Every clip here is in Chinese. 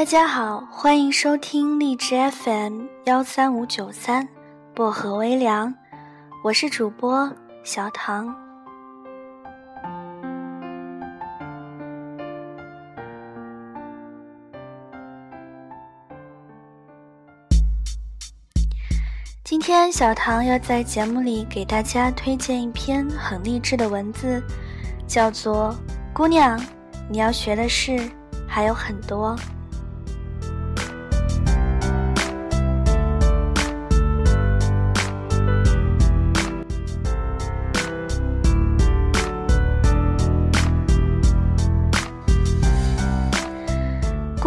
大家好，欢迎收听荔枝 FM 幺三五九三薄荷微凉，我是主播小唐。今天小唐要在节目里给大家推荐一篇很励志的文字，叫做《姑娘，你要学的事还有很多》。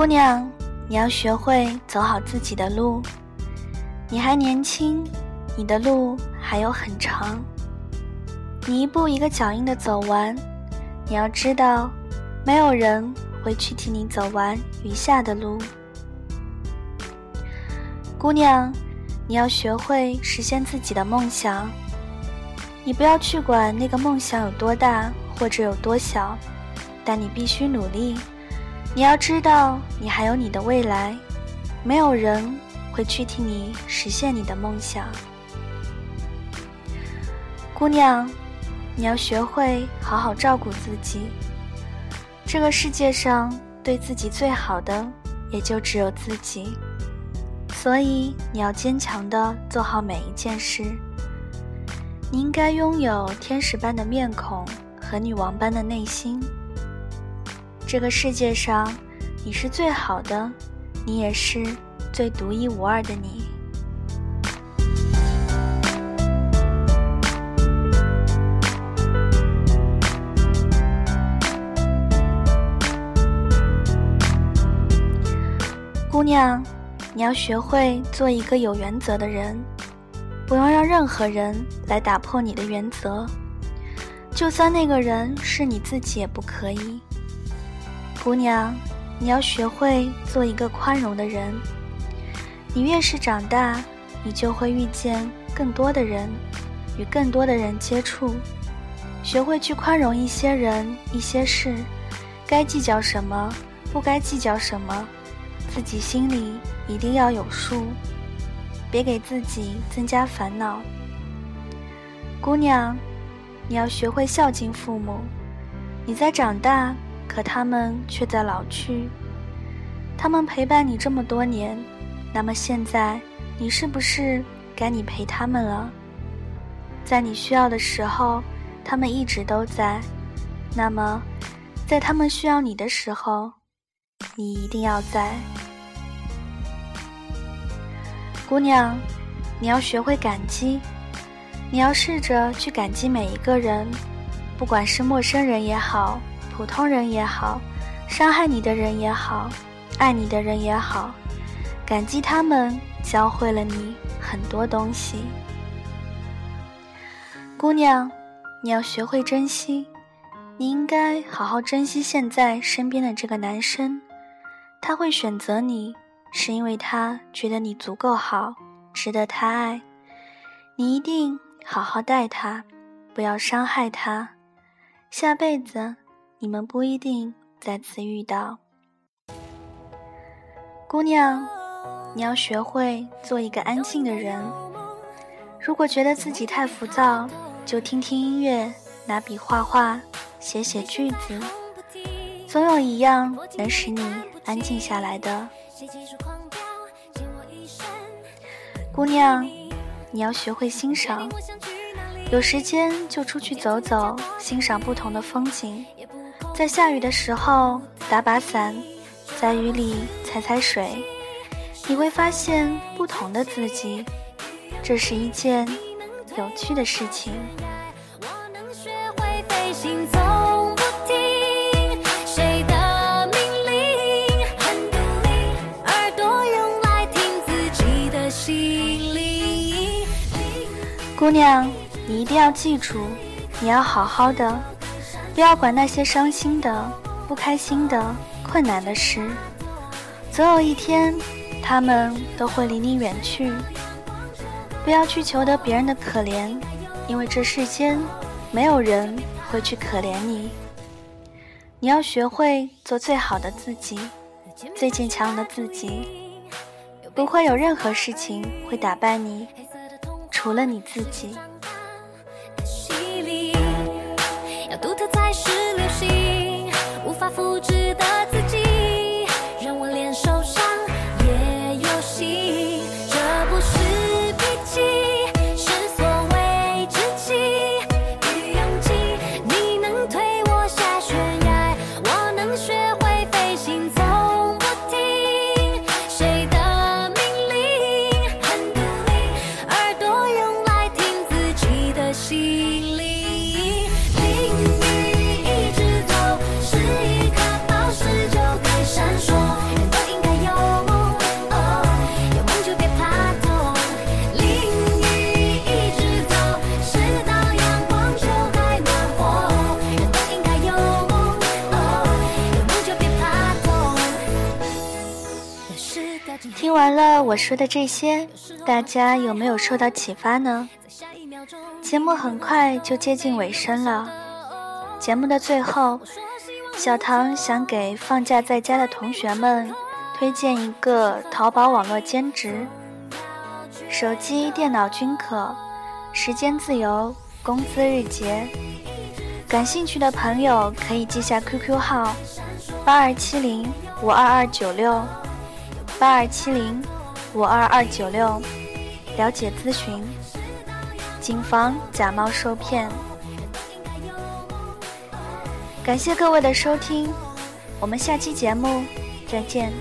姑娘，你要学会走好自己的路。你还年轻，你的路还有很长。你一步一个脚印的走完，你要知道，没有人会去替你走完余下的路。姑娘，你要学会实现自己的梦想。你不要去管那个梦想有多大或者有多小，但你必须努力。你要知道，你还有你的未来，没有人会去替你实现你的梦想。姑娘，你要学会好好照顾自己。这个世界上对自己最好的，也就只有自己。所以你要坚强的做好每一件事。你应该拥有天使般的面孔和女王般的内心。这个世界上，你是最好的，你也是最独一无二的你。姑娘，你要学会做一个有原则的人，不用让任何人来打破你的原则，就算那个人是你自己，也不可以。姑娘，你要学会做一个宽容的人。你越是长大，你就会遇见更多的人，与更多的人接触，学会去宽容一些人、一些事，该计较什么，不该计较什么，自己心里一定要有数，别给自己增加烦恼。姑娘，你要学会孝敬父母。你在长大。可他们却在老去，他们陪伴你这么多年，那么现在你是不是该你陪他们了？在你需要的时候，他们一直都在，那么在他们需要你的时候，你一定要在。姑娘，你要学会感激，你要试着去感激每一个人，不管是陌生人也好。普通人也好，伤害你的人也好，爱你的人也好，感激他们教会了你很多东西。姑娘，你要学会珍惜，你应该好好珍惜现在身边的这个男生。他会选择你，是因为他觉得你足够好，值得他爱。你一定好好待他，不要伤害他。下辈子。你们不一定再次遇到，姑娘，你要学会做一个安静的人。如果觉得自己太浮躁，就听听音乐，拿笔画画，写写句子，总有一样能使你安静下来的。姑娘，你要学会欣赏，有时间就出去走走，欣赏不同的风景。在下雨的时候打把伞，在雨里踩踩水，你会发现不同的自己，这是一件有趣的事情。姑娘，你一定要记住，你要好好的。不要管那些伤心的、不开心的、困难的事，总有一天，他们都会离你远去。不要去求得别人的可怜，因为这世间没有人会去可怜你。你要学会做最好的自己，最坚强的自己。不会有任何事情会打败你，除了你自己。独特才是流行，无法复制的自听完了我说的这些，大家有没有受到启发呢？节目很快就接近尾声了。节目的最后，小唐想给放假在家的同学们推荐一个淘宝网络兼职，手机、电脑均可，时间自由，工资日结。感兴趣的朋友可以记下 QQ 号：八二七零五二二九六，八二七零五二二九六，了解咨询。谨防假冒受骗。感谢各位的收听，我们下期节目再见。